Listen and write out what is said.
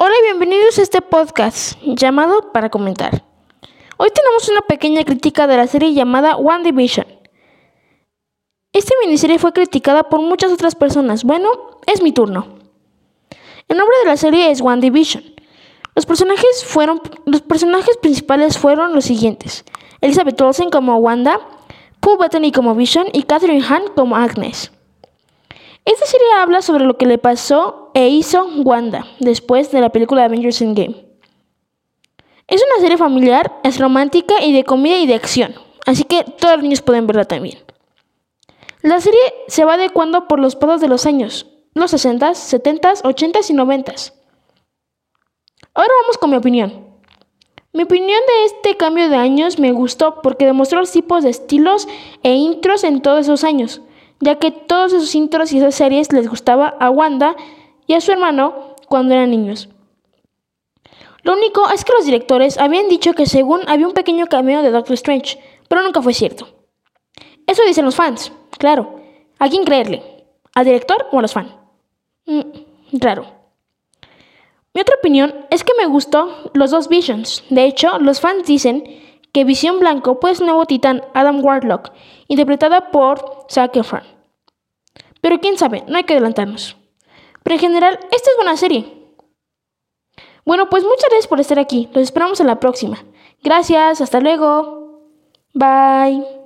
Hola y bienvenidos a este podcast llamado Para Comentar. Hoy tenemos una pequeña crítica de la serie llamada One Division. Esta miniserie fue criticada por muchas otras personas. Bueno, es mi turno. El nombre de la serie es One Division. Los personajes, fueron, los personajes principales fueron los siguientes. Elizabeth Olsen como Wanda, Paul Bettany como Vision y Catherine Hahn como Agnes. Esta serie habla sobre lo que le pasó e hizo Wanda después de la película Avengers Endgame. Es una serie familiar, es romántica y de comida y de acción, así que todos los niños pueden verla también. La serie se va adecuando por los pasos de los años, los 60s, 70s, 80s y 90s. Ahora vamos con mi opinión. Mi opinión de este cambio de años me gustó porque demostró los tipos de estilos e intros en todos esos años ya que todos esos intros y esas series les gustaba a Wanda y a su hermano cuando eran niños. Lo único es que los directores habían dicho que según había un pequeño cameo de Doctor Strange, pero nunca fue cierto. Eso dicen los fans, claro. ¿A quién creerle? ¿Al director o a los fans? Mm, raro. Mi otra opinión es que me gustó los dos Visions. De hecho, los fans dicen que Visión Blanco pues nuevo titán Adam Warlock, interpretada por Zac Efron. Pero quién sabe, no hay que adelantarnos. Pero en general, esta es buena serie. Bueno, pues muchas gracias por estar aquí. Los esperamos en la próxima. Gracias, hasta luego. Bye.